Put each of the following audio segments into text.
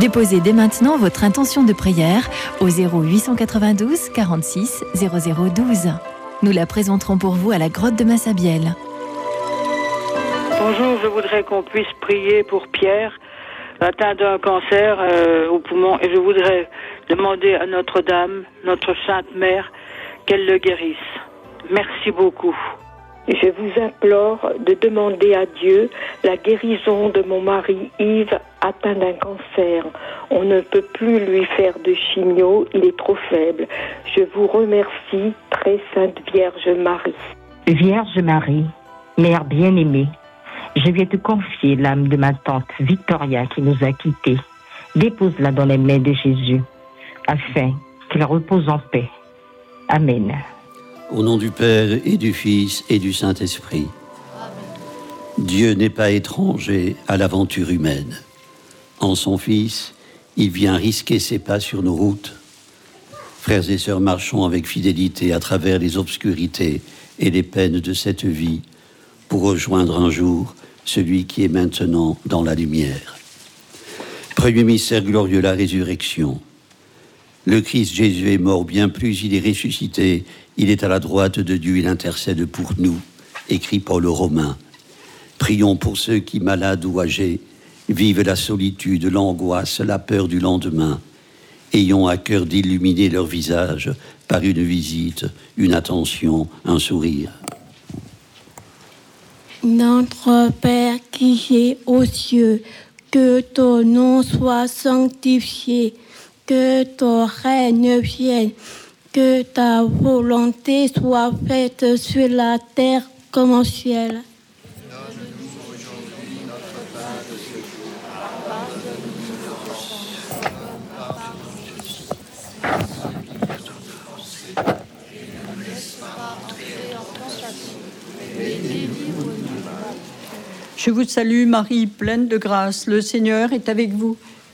Déposez dès maintenant votre intention de prière au 0892 46 0012. Nous la présenterons pour vous à la grotte de Massabielle. Bonjour, je voudrais qu'on puisse prier pour Pierre, atteint d'un cancer euh, au poumon, et je voudrais demander à Notre-Dame, notre Sainte Mère, qu'elle le guérisse. Merci beaucoup. Je vous implore de demander à Dieu la guérison de mon mari Yves atteint d'un cancer. On ne peut plus lui faire de chimio, il est trop faible. Je vous remercie, très sainte Vierge Marie. Vierge Marie, Mère bien-aimée, je viens te confier l'âme de ma tante Victoria qui nous a quittés. Dépose-la dans les mains de Jésus, afin qu'elle repose en paix. Amen. Au nom du Père et du Fils et du Saint-Esprit. Dieu n'est pas étranger à l'aventure humaine. En son Fils, il vient risquer ses pas sur nos routes. Frères et sœurs, marchons avec fidélité à travers les obscurités et les peines de cette vie pour rejoindre un jour celui qui est maintenant dans la lumière. Premier mystère glorieux, la résurrection. Le Christ Jésus est mort, bien plus, il est ressuscité, il est à la droite de Dieu, il intercède pour nous, écrit Paul aux Romains. Prions pour ceux qui, malades ou âgés, vivent la solitude, l'angoisse, la peur du lendemain. Ayons à cœur d'illuminer leur visage par une visite, une attention, un sourire. Notre Père qui est aux cieux, que ton nom soit sanctifié que ton règne vienne, que ta volonté soit faite sur la terre comme au ciel. Je vous salue Marie, pleine de grâce, le Seigneur est avec vous.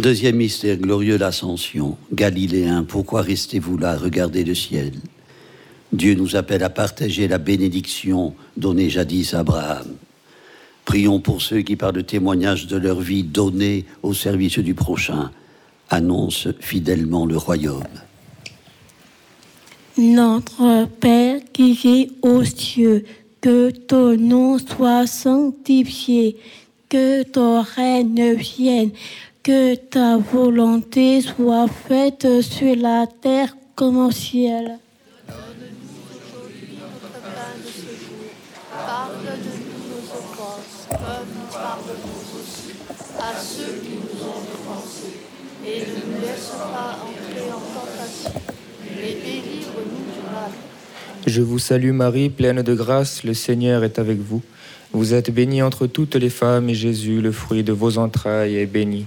Deuxième mystère glorieux, l'ascension. Galiléens, pourquoi restez-vous là, regardez le ciel? Dieu nous appelle à partager la bénédiction donnée jadis à Abraham. Prions pour ceux qui, par le témoignage de leur vie donnée au service du prochain, annoncent fidèlement le royaume. Notre Père qui es aux cieux, que ton nom soit sanctifié, que ton règne vienne, que ta volonté soit faite sur la terre comme au ciel. Pardonne-nous nos offenses, comme nous pardonnons aussi à ceux qui nous ont offensés. Et ne nous laisse pas entrer en tentation, mais délivre-nous du mal. Je vous salue Marie, pleine de grâce, le Seigneur est avec vous. Vous êtes bénie entre toutes les femmes, et Jésus, le fruit de vos entrailles, est béni.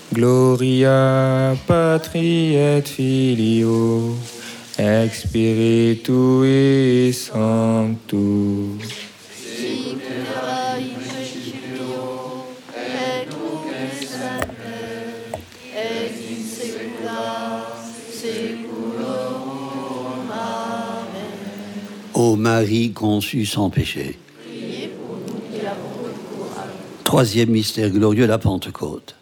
Gloria patri et filio, ex spiritui sanctus. Ô Marie conçue sans péché. Priez pour nous. Troisième mystère glorieux, la Pentecôte.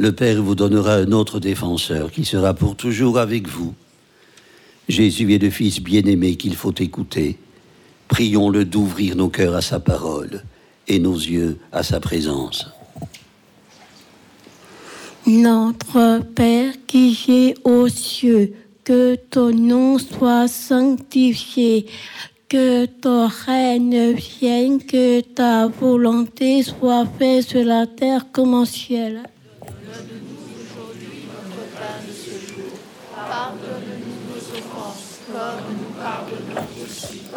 Le Père vous donnera un autre défenseur qui sera pour toujours avec vous. Jésus est le Fils bien-aimé qu'il faut écouter. Prions-le d'ouvrir nos cœurs à sa parole et nos yeux à sa présence. Notre Père qui es aux cieux, que ton nom soit sanctifié, que ton règne vienne, que ta volonté soit faite sur la terre comme au ciel. comme nous pardonnons aussi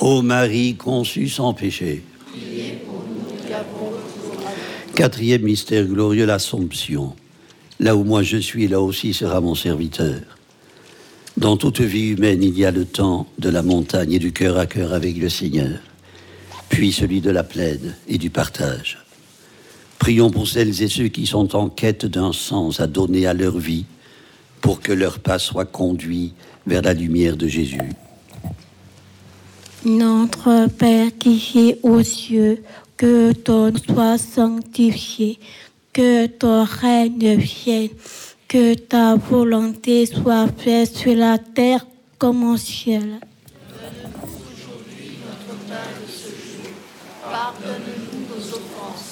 Ô Marie conçue sans péché. Quatrième mystère glorieux, l'Assomption. Là où moi je suis, là aussi sera mon serviteur. Dans toute vie humaine, il y a le temps de la montagne et du cœur à cœur avec le Seigneur, puis celui de la plaine et du partage. Prions pour celles et ceux qui sont en quête d'un sens à donner à leur vie, pour que leur pas soit conduit vers la lumière de Jésus. Notre Père qui es aux cieux, que ton nom soit sanctifié, que ton règne vienne, que ta volonté soit faite sur la terre comme au ciel. Aujourd'hui notre pain de ce jour. Pardonne-nous nos offenses,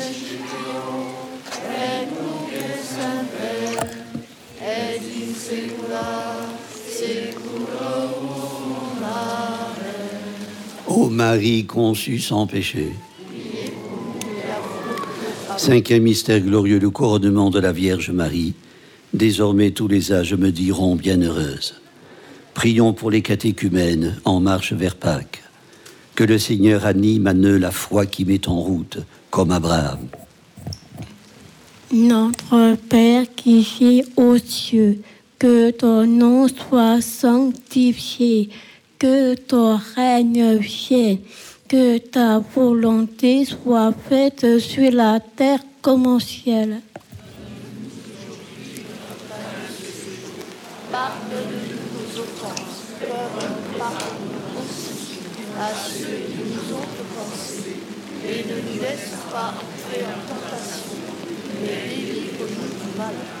Marie conçue sans péché. Cinquième mystère glorieux, le couronnement de la Vierge Marie. Désormais tous les âges me diront bienheureuse. Prions pour les catéchumènes en marche vers Pâques. Que le Seigneur anime à eux la foi qui met en route, comme Abraham. Notre Père qui es aux cieux, que ton nom soit sanctifié, que ton règne vienne, que ta volonté soit faite sur la terre comme au ciel. Pardonne-nous nos offenses, pardonnons aussi à ceux qui nous ont offensés. Et ne nous laisse pas entrer en tentation, mais délivre-nous du mal.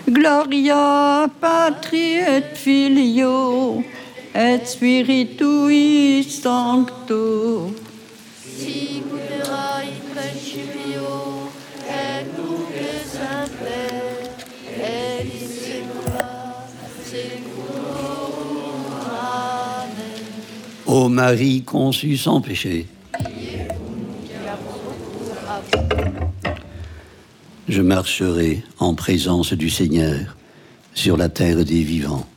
Gloria patri et filio et spiritui sancto. Sic ut era in principio, et nunc et semper, et in saecula saeculorum. Amen. Ô Marie conçue sans péché, je marcherai en présence du Seigneur sur la terre des vivants.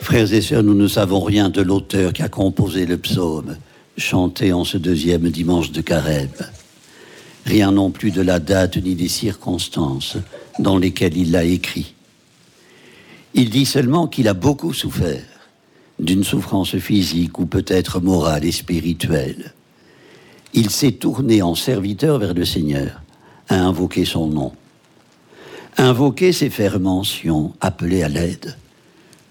Frères et sœurs, nous ne savons rien de l'auteur qui a composé le psaume, chanté en ce deuxième dimanche de Carême. Rien non plus de la date ni des circonstances dans lesquelles il l'a écrit. Il dit seulement qu'il a beaucoup souffert d'une souffrance physique ou peut-être morale et spirituelle. Il s'est tourné en serviteur vers le Seigneur, a invoqué son nom. Invoquer, c'est faire mention, appeler à l'aide.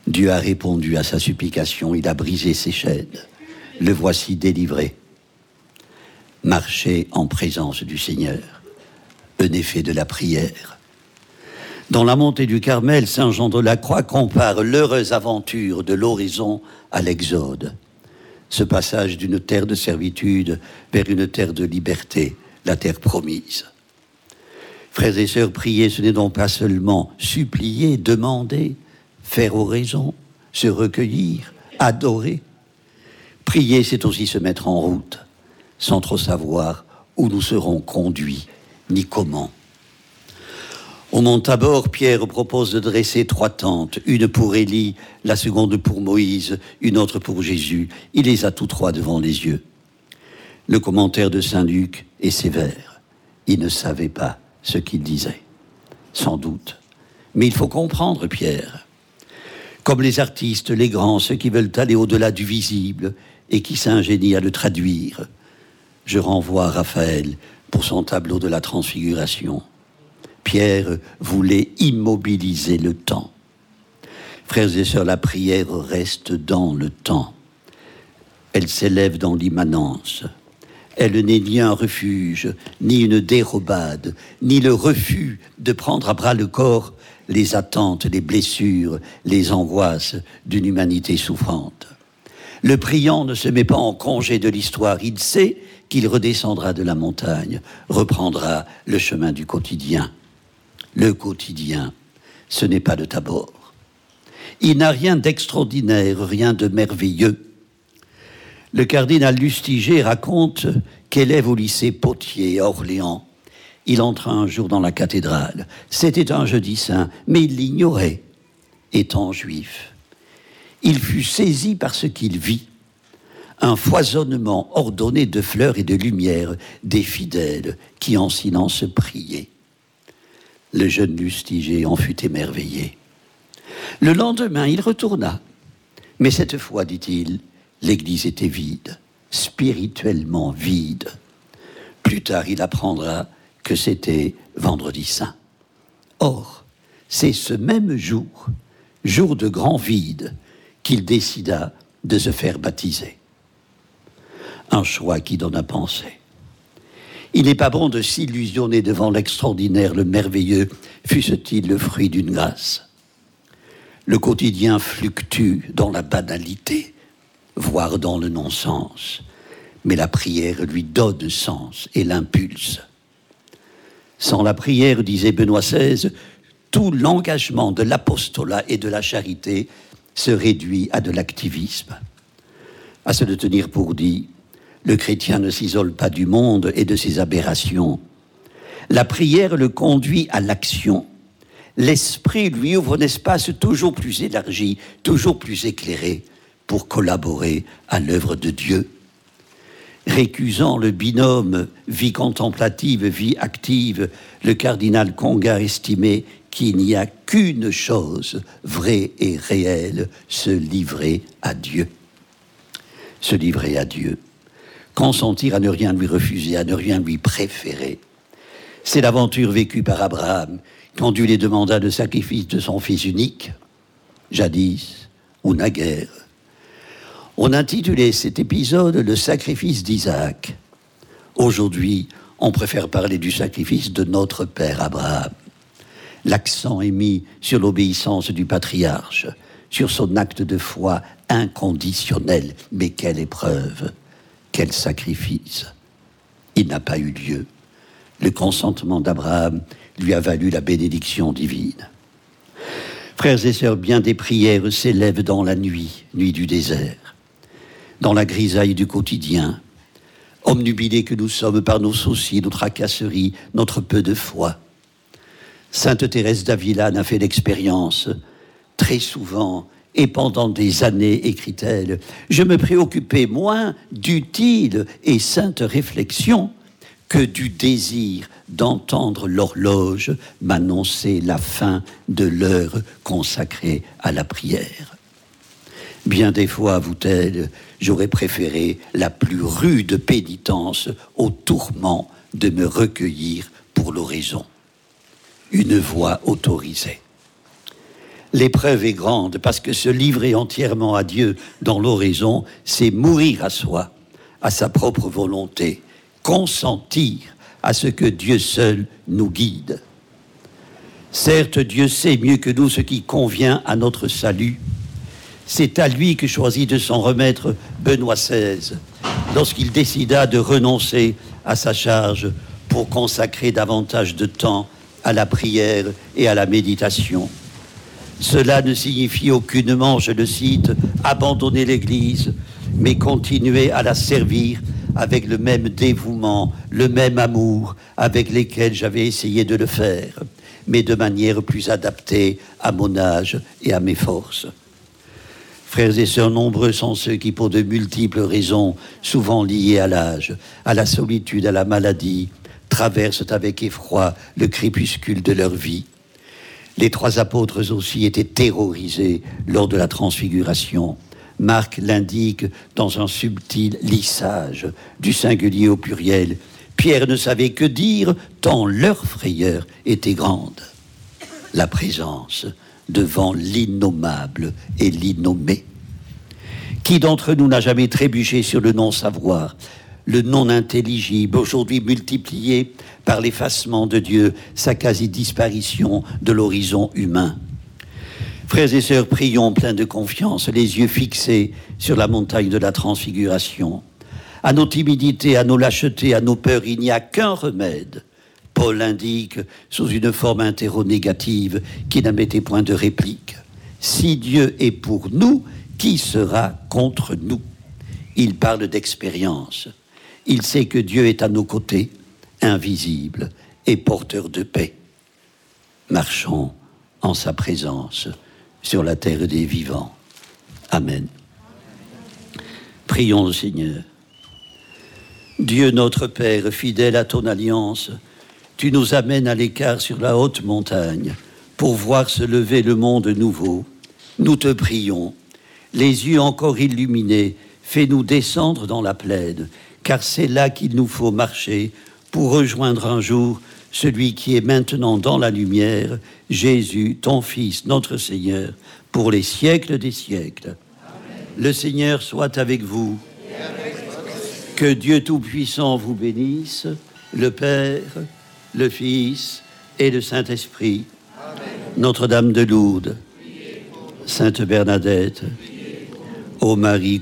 Dieu a répondu à sa supplication, il a brisé ses chaînes. Le voici délivré. Marcher en présence du Seigneur, un effet de la prière. Dans la montée du Carmel, Saint Jean de la Croix compare l'heureuse aventure de l'horizon à l'Exode. Ce passage d'une terre de servitude vers une terre de liberté, la terre promise. Frères et sœurs, prier, ce n'est donc pas seulement supplier, demander, faire oraison, se recueillir, adorer. Prier, c'est aussi se mettre en route, sans trop savoir où nous serons conduits, ni comment. Au mont Tabor, Pierre propose de dresser trois tentes, une pour Élie, la seconde pour Moïse, une autre pour Jésus. Il les a tous trois devant les yeux. Le commentaire de Saint Luc est sévère. Il ne savait pas ce qu'il disait, sans doute. Mais il faut comprendre Pierre. Comme les artistes, les grands, ceux qui veulent aller au-delà du visible et qui s'ingénient à le traduire. Je renvoie à Raphaël pour son tableau de la transfiguration. Pierre voulait immobiliser le temps. Frères et sœurs, la prière reste dans le temps. Elle s'élève dans l'immanence. Elle n'est ni un refuge, ni une dérobade, ni le refus de prendre à bras le corps les attentes, les blessures, les angoisses d'une humanité souffrante. Le priant ne se met pas en congé de l'histoire, il sait qu'il redescendra de la montagne, reprendra le chemin du quotidien. Le quotidien, ce n'est pas le tabord. Il n'a rien d'extraordinaire, rien de merveilleux. Le cardinal Lustiger raconte qu'élève au lycée Potier à Orléans, il entra un jour dans la cathédrale. C'était un jeudi saint, mais il l'ignorait, étant juif. Il fut saisi par ce qu'il vit, un foisonnement ordonné de fleurs et de lumière des fidèles qui en silence priaient. Le jeune Lustiger en fut émerveillé. Le lendemain, il retourna. Mais cette fois, dit-il, l'église était vide, spirituellement vide. Plus tard, il apprendra que c'était vendredi saint. Or, c'est ce même jour, jour de grand vide, qu'il décida de se faire baptiser. Un choix qui donne à penser. Il n'est pas bon de s'illusionner devant l'extraordinaire, le merveilleux, fût-ce-t-il le fruit d'une grâce. Le quotidien fluctue dans la banalité, voire dans le non-sens, mais la prière lui donne sens et l'impulse. Sans la prière, disait Benoît XVI, tout l'engagement de l'apostolat et de la charité se réduit à de l'activisme. À se le tenir pour dit, le chrétien ne s'isole pas du monde et de ses aberrations. La prière le conduit à l'action. L'esprit lui ouvre un espace toujours plus élargi, toujours plus éclairé pour collaborer à l'œuvre de Dieu. Récusant le binôme vie contemplative, vie active, le cardinal Conga estimait qu'il n'y a qu'une chose vraie et réelle, se livrer à Dieu. Se livrer à Dieu. Consentir à ne rien lui refuser, à ne rien lui préférer. C'est l'aventure vécue par Abraham quand Dieu lui demanda le sacrifice de son fils unique, jadis ou naguère. On intitulait cet épisode Le sacrifice d'Isaac. Aujourd'hui, on préfère parler du sacrifice de notre père Abraham. L'accent est mis sur l'obéissance du patriarche, sur son acte de foi inconditionnel. Mais quelle épreuve, quel sacrifice. Il n'a pas eu lieu. Le consentement d'Abraham lui a valu la bénédiction divine. Frères et sœurs, bien des prières s'élèvent dans la nuit, nuit du désert, dans la grisaille du quotidien, omnubilés que nous sommes par nos soucis, nos tracasseries, notre peu de foi. Sainte Thérèse d'Avila n'a fait l'expérience très souvent et pendant des années, écrit-elle, je me préoccupais moins d'utiles et saintes réflexions que du désir d'entendre l'horloge m'annoncer la fin de l'heure consacrée à la prière. Bien des fois, avoue-t-elle, j'aurais préféré la plus rude pénitence au tourment de me recueillir pour l'oraison. Une voix autorisée. L'épreuve est grande parce que se livrer entièrement à Dieu dans l'oraison, c'est mourir à soi, à sa propre volonté, consentir à ce que Dieu seul nous guide. Certes, Dieu sait mieux que nous ce qui convient à notre salut. C'est à lui que choisit de s'en remettre Benoît XVI lorsqu'il décida de renoncer à sa charge pour consacrer davantage de temps à la prière et à la méditation. Cela ne signifie aucunement, je le cite, abandonner l'Église, mais continuer à la servir avec le même dévouement, le même amour avec lesquels j'avais essayé de le faire, mais de manière plus adaptée à mon âge et à mes forces. Frères et sœurs, nombreux sont ceux qui, pour de multiples raisons, souvent liées à l'âge, à la solitude, à la maladie, traversent avec effroi le crépuscule de leur vie. Les trois apôtres aussi étaient terrorisés lors de la transfiguration. Marc l'indique dans un subtil lissage du singulier au pluriel. Pierre ne savait que dire tant leur frayeur était grande. La présence devant l'innommable et l'innommé. Qui d'entre nous n'a jamais trébuché sur le non-savoir, le non-intelligible, aujourd'hui multiplié par l'effacement de Dieu, sa quasi-disparition de l'horizon humain? Frères et sœurs, prions pleins de confiance, les yeux fixés sur la montagne de la transfiguration. À nos timidités, à nos lâchetés, à nos peurs, il n'y a qu'un remède. Paul indique sous une forme interro-négative qui n'admettait point de réplique. Si Dieu est pour nous, qui sera contre nous? Il parle d'expérience. Il sait que Dieu est à nos côtés, invisible et porteur de paix. Marchons en sa présence sur la terre des vivants. Amen. Prions le Seigneur. Dieu notre Père, fidèle à ton alliance, tu nous amènes à l'écart sur la haute montagne pour voir se lever le monde nouveau. Nous te prions, les yeux encore illuminés, fais-nous descendre dans la plaine car c'est là qu'il nous faut marcher pour rejoindre un jour celui qui est maintenant dans la lumière, Jésus, ton Fils, notre Seigneur, pour les siècles des siècles. Le Seigneur soit avec vous. que Dieu Tout-Puissant vous bénisse, le Père, le Fils et le Saint-Esprit. Notre-Dame de Lourdes, Sainte Bernadette, ô Marie